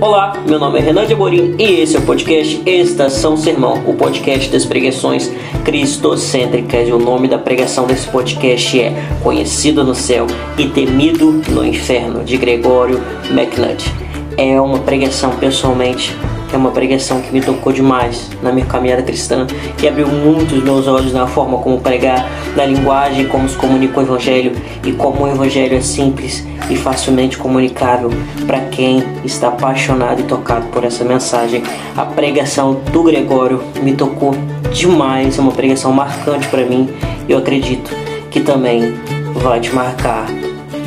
Olá, meu nome é Renan de Amorim e esse é o podcast Estação Sermão, o podcast das pregações cristocêntricas. E o nome da pregação desse podcast é Conhecido no Céu e Temido no Inferno, de Gregório McNutt. É uma pregação, pessoalmente, é uma pregação que me tocou demais na minha caminhada cristã, que abriu muito os meus olhos na forma como pregar, na linguagem como se comunica o Evangelho e como o Evangelho é simples e facilmente comunicável para quem está apaixonado e tocado por essa mensagem. A pregação do Gregório me tocou demais, é uma pregação marcante para mim e eu acredito que também vai te marcar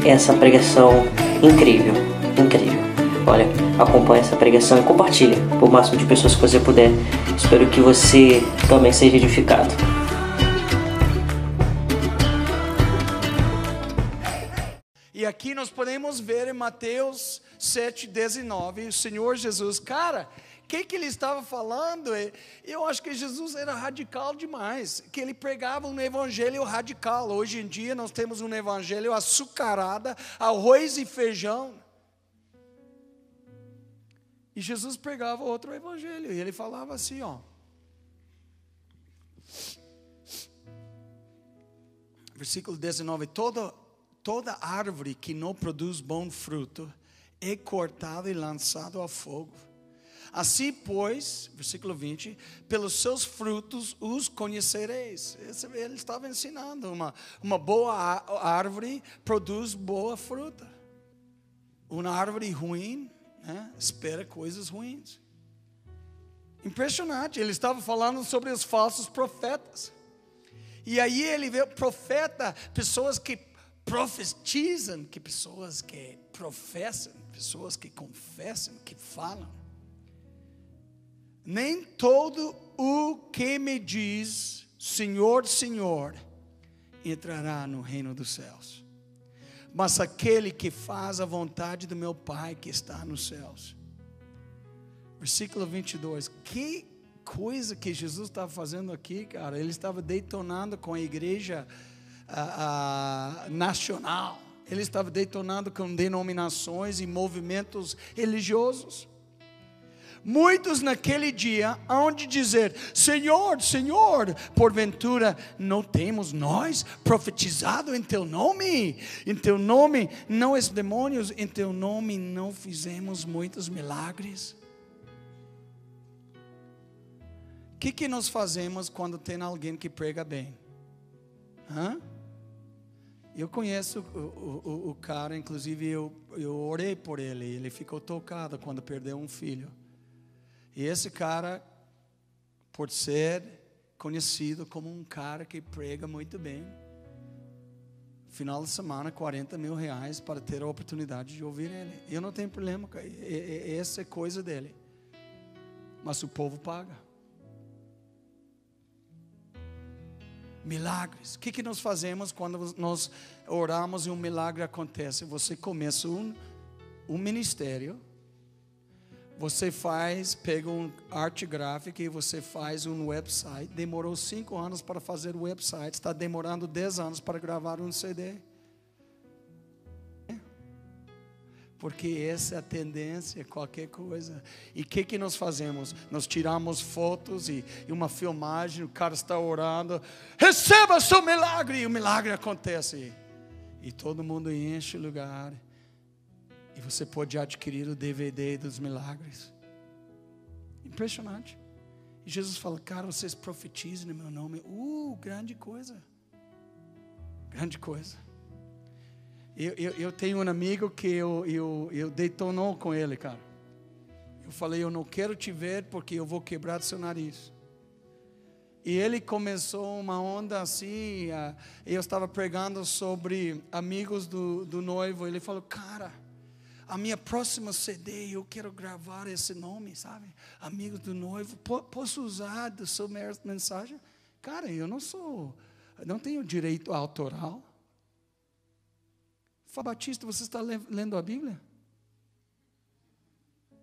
essa pregação incrível, incrível. Olha, acompanhe essa pregação e compartilhe por máximo de pessoas que você puder. Espero que você também seja edificado. E aqui nós podemos ver em Mateus 7, 19, o Senhor Jesus, cara, o que, que ele estava falando? Eu acho que Jesus era radical demais, que ele pregava um evangelho radical. Hoje em dia nós temos um evangelho açucarada, arroz e feijão. E Jesus pregava outro evangelho, e ele falava assim, ó. Versículo 19: toda, toda árvore que não produz bom fruto é cortada e lançada ao fogo. Assim, pois, versículo 20: pelos seus frutos os conhecereis. Ele estava ensinando: uma, uma boa árvore produz boa fruta, uma árvore ruim né, espera coisas ruins. Impressionante, ele estava falando sobre os falsos profetas. E aí ele vê profeta, pessoas que profetizam, que pessoas que professam, pessoas que confessam, que falam. Nem todo o que me diz, Senhor, Senhor, entrará no reino dos céus mas aquele que faz a vontade do meu Pai que está nos céus. Versículo 22. Que coisa que Jesus estava fazendo aqui, cara. Ele estava detonando com a igreja nacional. Ele estava detonando com denominações e movimentos religiosos. Muitos naquele dia hão de dizer: Senhor, Senhor, porventura não temos nós profetizado em teu nome? Em teu nome não és demônios, em teu nome não fizemos muitos milagres? O que, que nós fazemos quando tem alguém que prega bem? Hã? Eu conheço o, o, o cara, inclusive eu, eu orei por ele, ele ficou tocado quando perdeu um filho. E esse cara, por ser conhecido como um cara que prega muito bem, final de semana, 40 mil reais para ter a oportunidade de ouvir ele. Eu não tenho problema, essa é coisa dele. Mas o povo paga. Milagres. O que, que nós fazemos quando nós oramos e um milagre acontece? Você começa um, um ministério você faz, pega um arte gráfica e você faz um website. Demorou cinco anos para fazer o website, está demorando dez anos para gravar um CD. Porque essa é a tendência, qualquer coisa. E o que, que nós fazemos? Nós tiramos fotos e, e, uma filmagem, o cara está orando, receba seu milagre, e o milagre acontece. E todo mundo enche o lugar. E você pode adquirir o DVD dos milagres. Impressionante. E Jesus fala, cara, vocês profetizem no meu nome. Uh, grande coisa. Grande coisa. Eu, eu, eu tenho um amigo que eu, eu, eu detonou com ele, cara. Eu falei, eu não quero te ver porque eu vou quebrar seu nariz. E ele começou uma onda assim. Eu estava pregando sobre amigos do, do noivo. Ele falou, cara a minha próxima CD, eu quero gravar esse nome, sabe? Amigos do noivo, posso usar da sua mensagem? Cara, eu não sou, não tenho direito autoral. Fá Batista, você está lendo a Bíblia?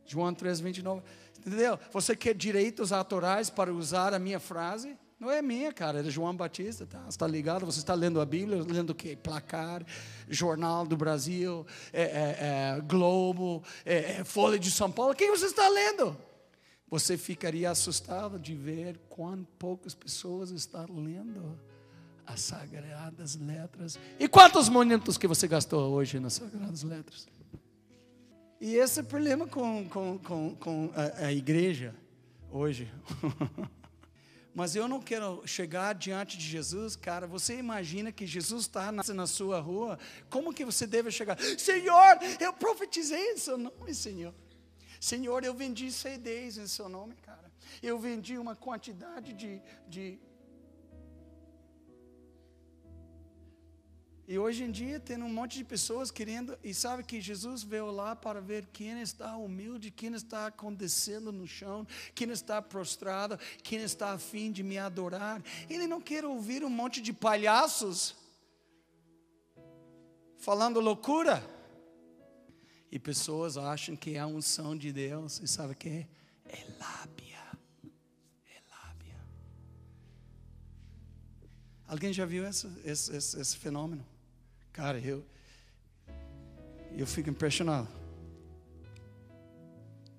João 3, 29. Entendeu? Você quer direitos autorais para usar a minha frase? Não é minha, cara, é de João Batista, tá? Está ligado? Você está lendo a Bíblia, lendo o quê? Placar, Jornal do Brasil, é, é, é, Globo, é, é, Folha de São Paulo. O que você está lendo? Você ficaria assustado de ver quão poucas pessoas estão lendo as sagradas letras. E quantos momentos que você gastou hoje nas sagradas letras? E esse é o problema com, com, com, com a, a igreja hoje. Mas eu não quero chegar diante de Jesus, cara. Você imagina que Jesus está na, na, sua rua? Como que você deve chegar? Senhor, eu profetizei em seu nome, Senhor. Senhor, eu vendi CDs em seu nome, cara. Eu vendi uma quantidade de, de E hoje em dia tem um monte de pessoas querendo, e sabe que Jesus veio lá para ver quem está humilde, quem está acontecendo no chão, quem está prostrado, quem está afim de me adorar. Ele não quer ouvir um monte de palhaços falando loucura. E pessoas acham que é a unção de Deus, e sabe o que é? Lábia. É lábia. Alguém já viu esse, esse, esse, esse fenômeno? Cara, eu, eu fico impressionado.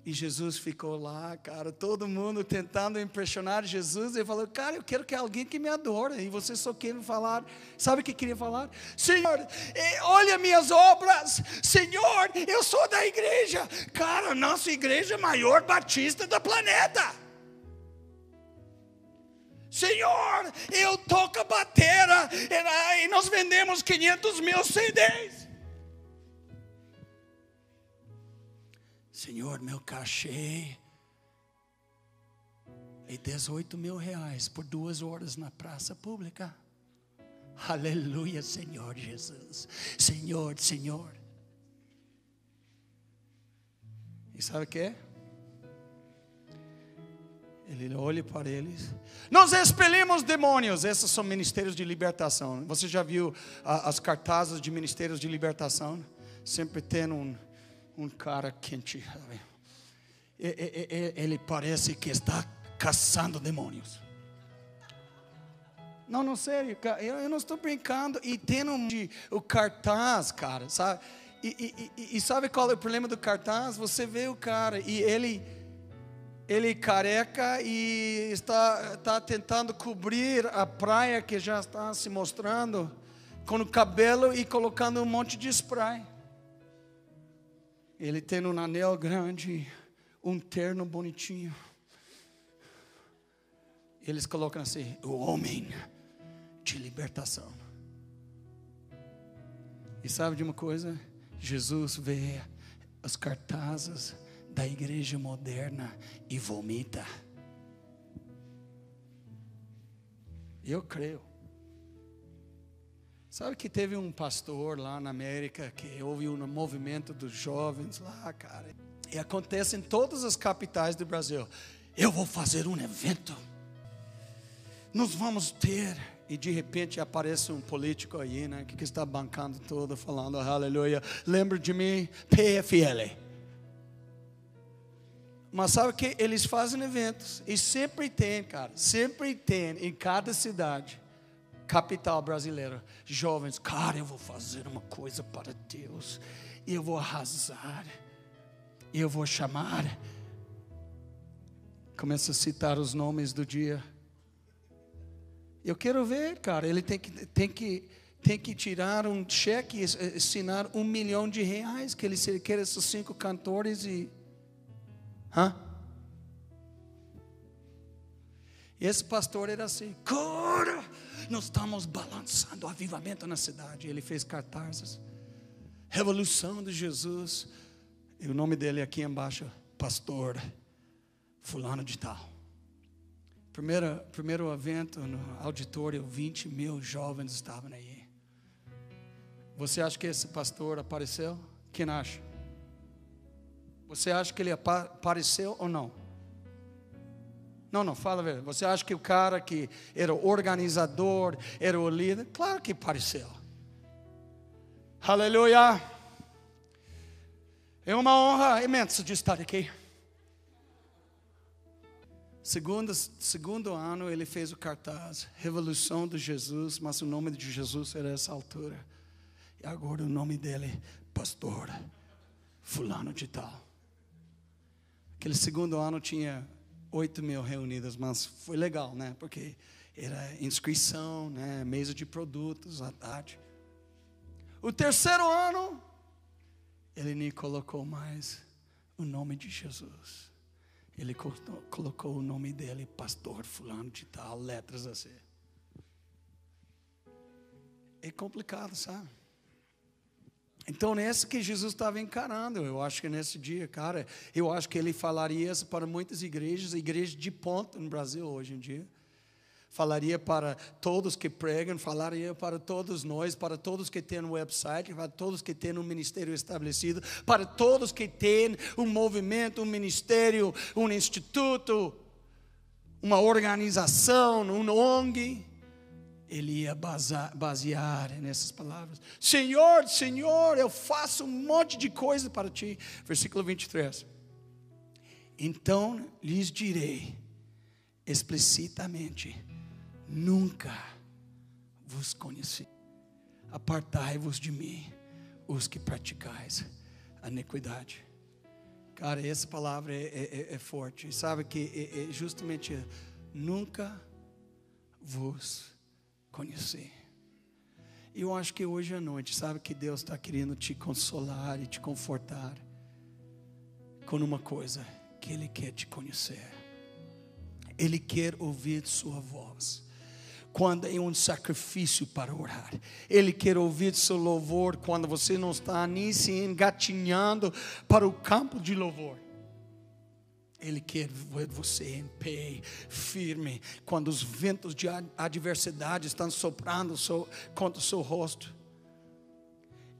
E Jesus ficou lá, cara, todo mundo tentando impressionar Jesus. Ele falou, cara, eu quero que alguém que me adore. E você só quer falar, sabe o que queria falar? Senhor, eh, olha minhas obras. Senhor, eu sou da igreja. Cara, nossa igreja é a maior batista do planeta. Senhor, eu toco a batera e nós vendemos 500 mil CDs. Senhor, meu cachê é 18 mil reais por duas horas na praça pública. Aleluia, Senhor Jesus. Senhor, Senhor. E sabe o que é? Ele olha para eles. Nós expelimos demônios. Esses são ministérios de libertação. Você já viu as cartazes de ministérios de libertação? Sempre tem um, um cara quente. Ele parece que está caçando demônios. Não, não, sério, eu, não estou brincando. E tem um, de, o cartaz, cara, sabe? E, e, e, e sabe qual é o problema do cartaz? Você vê o cara e ele ele careca e está, está tentando cobrir a praia que já está se mostrando com o cabelo e colocando um monte de spray. Ele tem um anel grande, um terno bonitinho. Eles colocam assim: o homem de libertação. E sabe de uma coisa? Jesus vê as cartazes da igreja moderna e vomita. Eu creio. Sabe que teve um pastor lá na América que houve um movimento dos jovens lá, cara. E acontece em todas as capitais do Brasil. Eu vou fazer um evento. Nós vamos ter. E de repente aparece um político aí, né? Que está bancando todo, falando aleluia. Lembra de mim? PFL. Mas sabe que eles fazem eventos e sempre tem, cara, sempre tem em cada cidade, capital brasileira, jovens, cara, eu vou fazer uma coisa para Deus, eu vou arrasar, eu vou chamar. Começa a citar os nomes do dia. Eu quero ver, cara, ele tem que, tem que, tem que tirar um cheque, assinar um milhão de reais, que ele quer esses cinco cantores e Hã? Esse pastor era assim, cara, nós estamos balançando o avivamento na cidade. Ele fez cartazes, revolução de Jesus. E o nome dele aqui embaixo, pastor fulano de tal. Primeiro, primeiro evento no auditório, 20 mil jovens estavam aí. Você acha que esse pastor apareceu? Quem acha? Você acha que ele apareceu ou não? Não, não, fala velho. Você acha que o cara que era o organizador, era o líder? Claro que apareceu. Aleluia. É uma honra imensa de estar aqui. Segundo, segundo ano, ele fez o cartaz, Revolução de Jesus, mas o nome de Jesus era essa altura. E agora o nome dele, Pastor Fulano de Tal. Aquele segundo ano tinha 8 mil reunidas, mas foi legal, né? Porque era inscrição, né? mesa de produtos à tarde. O terceiro ano, ele nem colocou mais o nome de Jesus. Ele colocou o nome dele, pastor fulano de tal, letras assim. É complicado, sabe? Então, nesse que Jesus estava encarando, eu acho que nesse dia, cara, eu acho que ele falaria isso para muitas igrejas, igrejas de ponta no Brasil hoje em dia falaria para todos que pregam, falaria para todos nós, para todos que têm um website, para todos que têm um ministério estabelecido, para todos que têm um movimento, um ministério, um instituto, uma organização, um ONG. Ele ia basear nessas palavras: Senhor, Senhor, eu faço um monte de coisa para ti. Versículo 23. Então lhes direi explicitamente: nunca vos conheci. Apartai-vos de mim, os que praticais a iniquidade. Cara, essa palavra é, é, é forte. Sabe que é, é justamente nunca vos conheci. E eu acho que hoje à noite, sabe que Deus está querendo te consolar e te confortar com uma coisa: que Ele quer te conhecer, Ele quer ouvir Sua voz quando é um sacrifício para orar. Ele quer ouvir seu louvor quando você não está nem se engatinhando para o campo de louvor. Ele quer ver você em pé, firme, quando os ventos de adversidade estão soprando contra o seu rosto.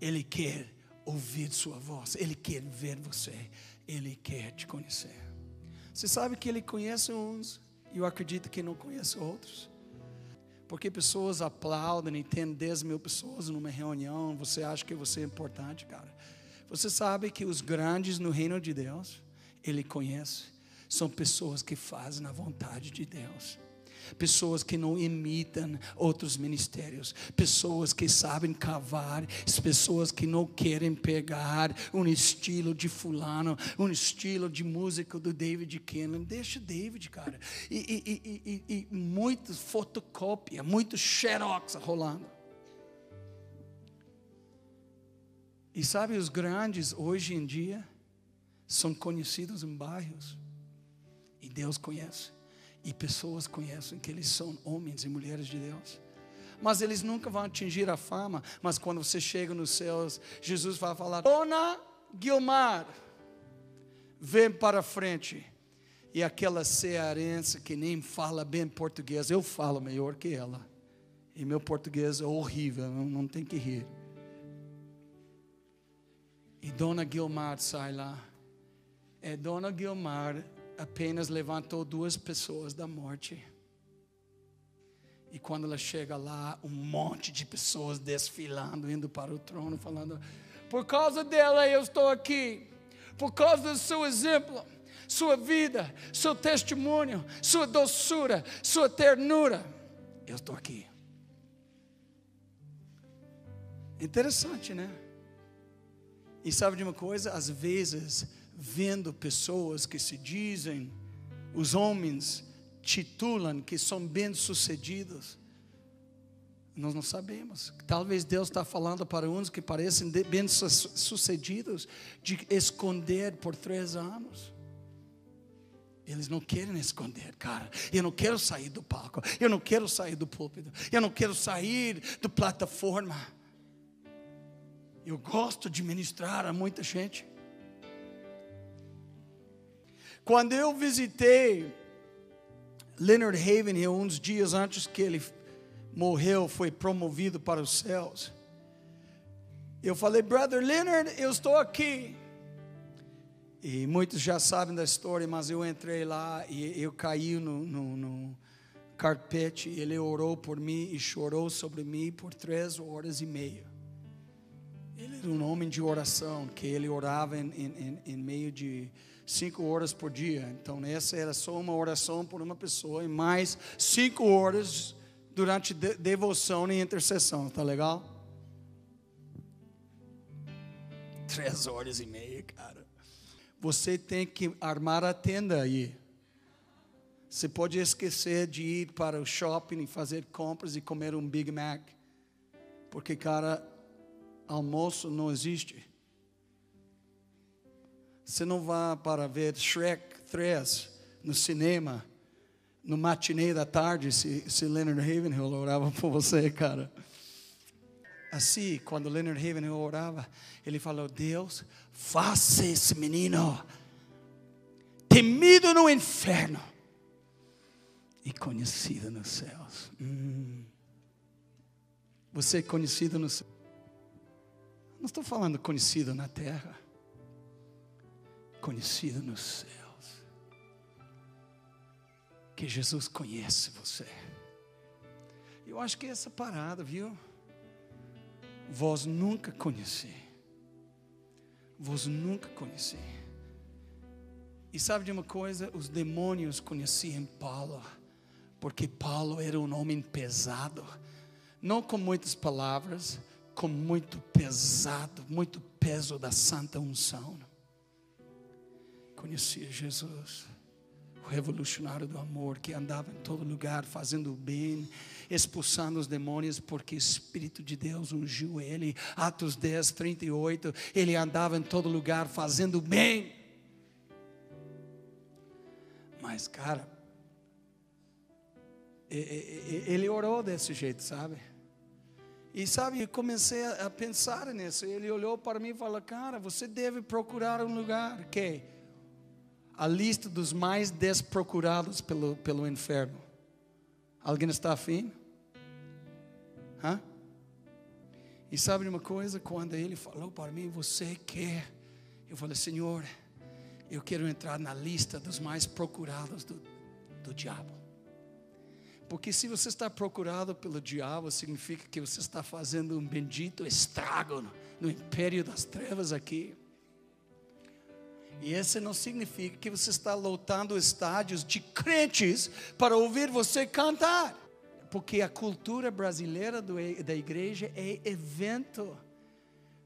Ele quer ouvir sua voz, ele quer ver você, ele quer te conhecer. Você sabe que ele conhece uns, e eu acredito que não conhece outros. Porque pessoas aplaudem e tem 10 mil pessoas numa reunião, você acha que você é importante, cara. Você sabe que os grandes no reino de Deus, Ele conhece, são pessoas que fazem a vontade de Deus pessoas que não imitam outros ministérios, pessoas que sabem cavar, pessoas que não querem pegar um estilo de fulano, um estilo de música do David Cannon. Deixa David, cara. E, e, e, e, e fotocópia, muito xerox rolando. E sabe, os grandes hoje em dia são conhecidos em bairros. E Deus conhece. E pessoas conhecem que eles são homens e mulheres de Deus. Mas eles nunca vão atingir a fama. Mas quando você chega nos céus, Jesus vai falar: Dona Guilmar, vem para frente. E aquela cearense que nem fala bem português, eu falo melhor que ela. E meu português é horrível, não, tem que rir. E Dona Guilmar sai lá. É Dona Guilmar apenas levantou duas pessoas da morte. E quando ela chega lá, um monte de pessoas desfilando, indo para o trono, falando: Por causa dela eu estou aqui, por causa do seu exemplo, sua vida, seu testemunho, sua doçura, sua ternura, eu estou aqui. Interessante, né? E sabe de uma coisa? Às vezes vendo pessoas que se dizem, os homens titulam que são bem-sucedidos. Nós não sabemos. Talvez Deus está falando para uns que parecem bem-sucedidos de esconder por três anos. Eles não querem esconder, cara. Eu não quero sair do palco. Eu não quero sair do púlpito. Eu não quero sair da plataforma. Eu gosto de ministrar a muita gente. Quando eu visitei Leonard Haven, uns dias antes que ele morreu, foi promovido para os céus. Eu falei, Brother Leonard, eu estou aqui. E muitos já sabem da história, mas eu entrei lá e eu caí no, no, no carpete. Ele orou por mim e chorou sobre mim por três horas e meia. Ele era um homem de oração, que ele orava em, em, em meio de cinco horas por dia. Então, essa era só uma oração por uma pessoa, e mais cinco horas durante de, devoção e intercessão. Tá legal? Três horas e meia, cara. Você tem que armar a tenda aí. Você pode esquecer de ir para o shopping e fazer compras e comer um Big Mac. Porque, cara, almoço não existe. Você não vai para ver Shrek 3 no cinema, no matinê da tarde, se, se Leonard Ravenhill orava por você, cara. Assim, quando Leonard Ravenhill orava, ele falou: Deus, faça esse menino temido no inferno e conhecido nos céus. Hum. Você é conhecido nos céus. Não estou falando conhecido na terra, conhecido nos céus. Que Jesus conhece você. Eu acho que é essa parada, viu? Vós nunca conheci. Vós nunca conheci. E sabe de uma coisa? Os demônios conheciam Paulo porque Paulo era um homem pesado, não com muitas palavras, com muito pesado, muito peso da santa unção. Conhecia Jesus, o revolucionário do amor, que andava em todo lugar fazendo o bem, expulsando os demônios, porque o Espírito de Deus ungiu ele. Atos 10, 38, ele andava em todo lugar fazendo o bem. Mas, cara, ele orou desse jeito, sabe? E sabe, comecei a pensar nisso. Ele olhou para mim e falou: Cara, você deve procurar um lugar que a lista dos mais desprocurados pelo, pelo inferno. Alguém está afim? Hã? E sabe uma coisa? Quando ele falou para mim: Você quer? Eu falei: Senhor, eu quero entrar na lista dos mais procurados do, do diabo. Porque se você está procurado pelo diabo, significa que você está fazendo um bendito estrago no, no império das trevas aqui. E esse não significa que você está lotando estádios de crentes para ouvir você cantar. Porque a cultura brasileira do, da igreja é evento.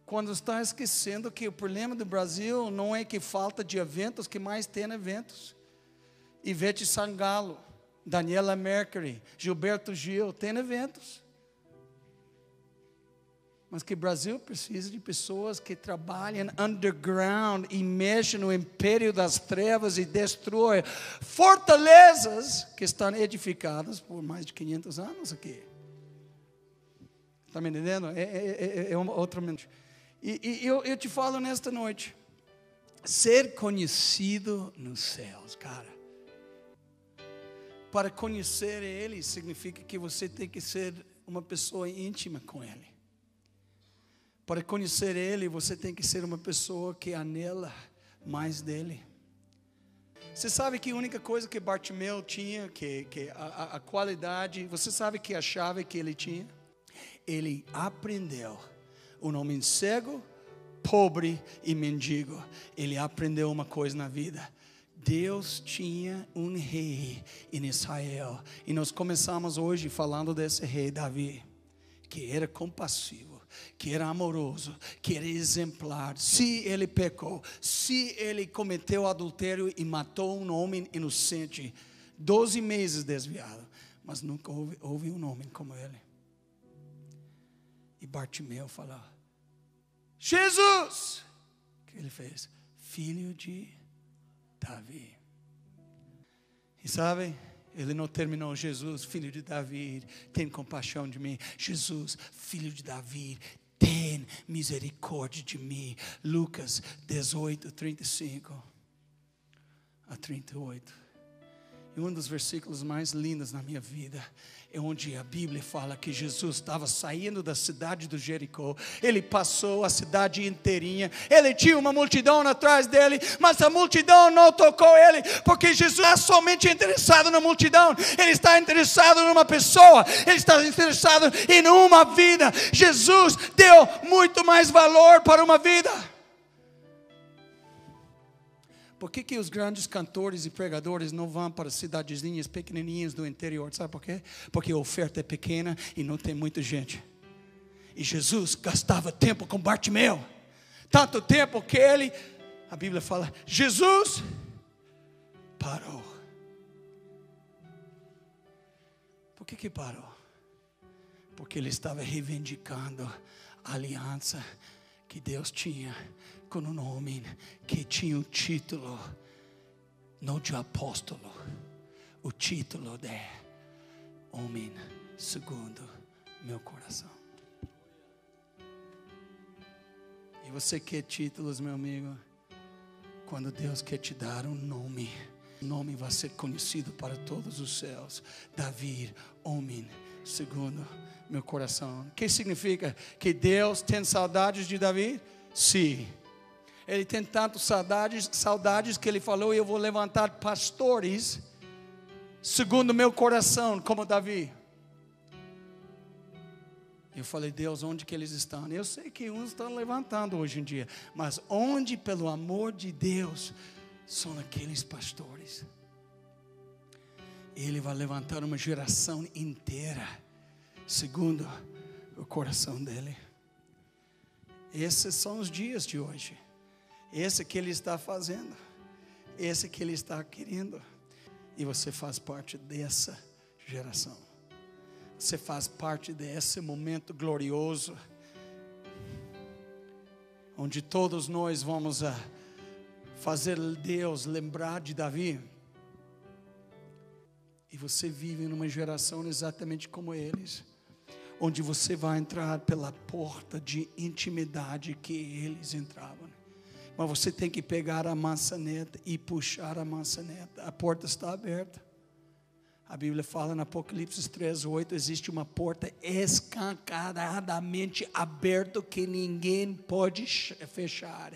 Quando está esquecendo que o problema do Brasil não é que falta de eventos, que mais tem eventos. Ivete Sangalo Daniela Mercury, Gilberto Gil, tem eventos. Mas que o Brasil precisa de pessoas que trabalhem underground e mexem no império das trevas e destroem fortalezas que estão edificadas por mais de 500 anos aqui. Está me entendendo? É, é, é, é uma outra mente. E, e eu, eu te falo nesta noite: ser conhecido nos céus, cara. Para conhecer Ele significa que você tem que ser uma pessoa íntima com Ele. Para conhecer Ele, você tem que ser uma pessoa que anela mais dele. Você sabe que a única coisa que Bartimeu tinha, que, que a, a qualidade, você sabe que a chave que ele tinha? Ele aprendeu. Um homem cego, pobre e mendigo. Ele aprendeu uma coisa na vida Deus tinha um rei em Israel. E nós começamos hoje falando desse rei Davi, que era compassivo, que era amoroso, que era exemplar. Se ele pecou, se ele cometeu adultério e matou um homem inocente, 12 meses desviado, mas nunca houve, houve um homem como ele. E Bartimeu falou: Jesus! Que ele fez? Filho de Davi. E sabe, ele não terminou, Jesus, filho de Davi, tem compaixão de mim. Jesus, filho de Davi, tem misericórdia de mim. Lucas 18, 35 a 38. E um dos versículos mais lindos na minha vida é onde a Bíblia fala que Jesus estava saindo da cidade do Jericó. Ele passou a cidade inteirinha. Ele tinha uma multidão atrás dele, mas a multidão não tocou ele, porque Jesus não é somente interessado na multidão. Ele está interessado numa pessoa. Ele está interessado em uma vida. Jesus deu muito mais valor para uma vida. Por que, que os grandes cantores e pregadores não vão para cidadezinhas pequenininhas do interior? Sabe por quê? Porque a oferta é pequena e não tem muita gente. E Jesus gastava tempo com Bartimeu. Tanto tempo que ele, a Bíblia fala, Jesus parou. Por que, que parou? Porque ele estava reivindicando a aliança que Deus tinha com um homem que tinha o título, não de apóstolo, o título de homem segundo meu coração. E você quer títulos, meu amigo? Quando Deus quer te dar um nome, o nome vai ser conhecido para todos os céus. Davi, homem segundo meu coração. O que significa? Que Deus tem saudades de Davi? Sim. Ele tem tantas saudades, saudades que ele falou: Eu vou levantar pastores, segundo meu coração, como Davi. Eu falei, Deus, onde que eles estão? Eu sei que uns estão levantando hoje em dia, mas onde, pelo amor de Deus, são aqueles pastores? Ele vai levantar uma geração inteira, segundo o coração dele. Esses são os dias de hoje. Esse que Ele está fazendo, esse que Ele está querendo, e você faz parte dessa geração. Você faz parte desse momento glorioso, onde todos nós vamos a fazer Deus lembrar de Davi. E você vive numa geração exatamente como eles, onde você vai entrar pela porta de intimidade que eles entravam. Mas você tem que pegar a maçaneta e puxar a maçaneta. A porta está aberta. A Bíblia fala no Apocalipse 3, 8: existe uma porta escancaradamente aberta que ninguém pode fechar.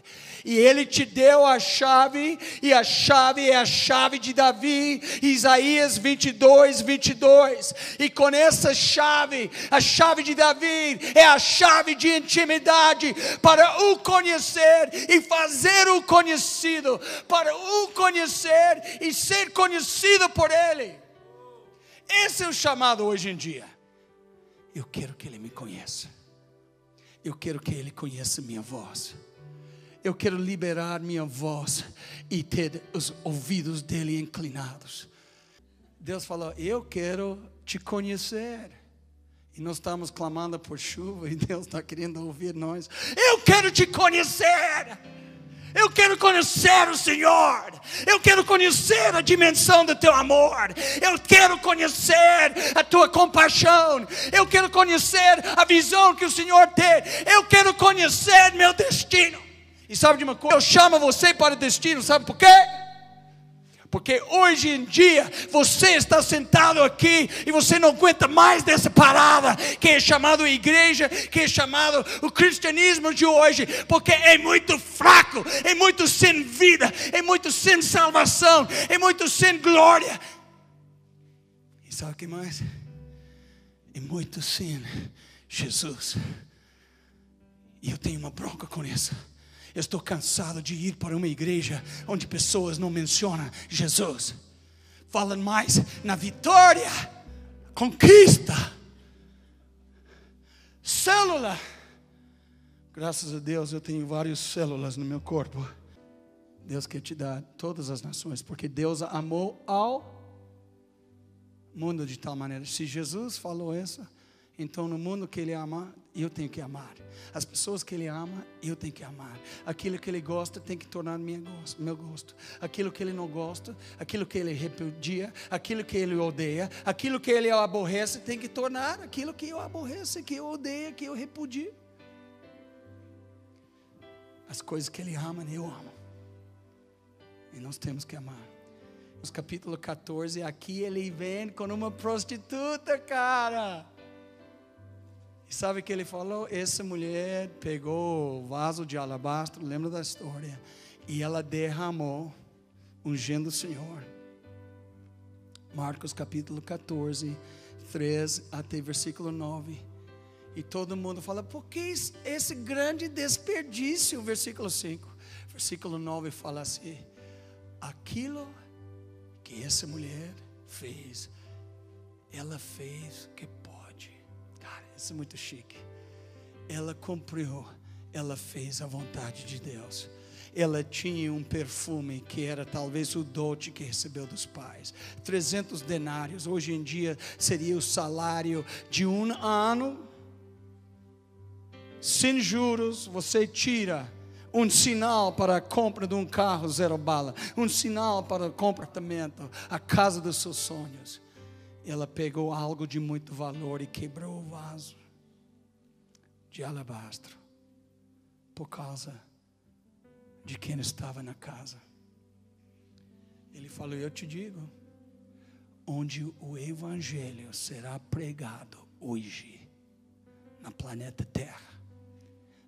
E Ele te deu a chave, e a chave é a chave de Davi, Isaías 22, 22. E com essa chave, a chave de Davi é a chave de intimidade para o conhecer e fazer o conhecido, para o conhecer e ser conhecido por Ele. Esse é o chamado hoje em dia. Eu quero que Ele me conheça. Eu quero que Ele conheça minha voz. Eu quero liberar minha voz e ter os ouvidos dele inclinados. Deus falou: Eu quero te conhecer. E nós estamos clamando por chuva e Deus está querendo ouvir nós. Eu quero te conhecer. Eu quero conhecer o Senhor. Eu quero conhecer a dimensão do teu amor. Eu quero conhecer a tua compaixão. Eu quero conhecer a visão que o Senhor tem. Eu quero conhecer meu destino. E sabe de uma coisa? Eu chamo você para o destino, sabe por quê? Porque hoje em dia você está sentado aqui e você não aguenta mais dessa parada que é chamado igreja, que é chamado o cristianismo de hoje, porque é muito fraco, é muito sem vida, é muito sem salvação, é muito sem glória. E sabe o que mais? É muito sem Jesus. E eu tenho uma bronca com isso. Estou cansado de ir para uma igreja onde pessoas não mencionam Jesus. Falam mais na vitória, conquista, célula. Graças a Deus eu tenho várias células no meu corpo. Deus quer te dar todas as nações, porque Deus amou ao mundo de tal maneira. Se Jesus falou isso, então no mundo que Ele ama, eu tenho que amar. As pessoas que Ele ama, eu tenho que amar. Aquilo que Ele gosta tem que tornar meu gosto, meu gosto. Aquilo que Ele não gosta, aquilo que Ele repudia, aquilo que Ele odeia, aquilo que Ele aborrece, tem que tornar aquilo que eu aborreço, que eu odeio, que eu repudio. As coisas que Ele ama, eu amo. E nós temos que amar. Marcos capítulo 14, aqui ele vem com uma prostituta, cara. E sabe o que ele falou? Essa mulher pegou o vaso de alabastro, lembra da história? E ela derramou, ungindo o Senhor. Marcos capítulo 14, 3 até versículo 9. E todo mundo fala, por que esse grande desperdício? Versículo 5. Versículo 9 fala assim: aquilo que essa mulher fez, ela fez que isso é muito chique. Ela cumpriu, ela fez a vontade de Deus ela tinha um perfume que era talvez o dote que recebeu dos pais. 300 denários, hoje em dia seria o salário de um ano. Sem juros, você tira um sinal para a compra de um carro zero bala, um sinal para o comportamento, a casa dos seus sonhos. Ela pegou algo de muito valor e quebrou o vaso de alabastro por causa de quem estava na casa. Ele falou: Eu te digo, onde o Evangelho será pregado hoje, na planeta Terra,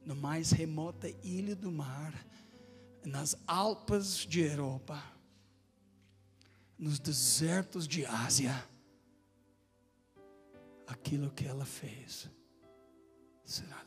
no mais remota ilha do mar, nas Alpas de Europa, nos desertos de Ásia, aquilo que ela fez será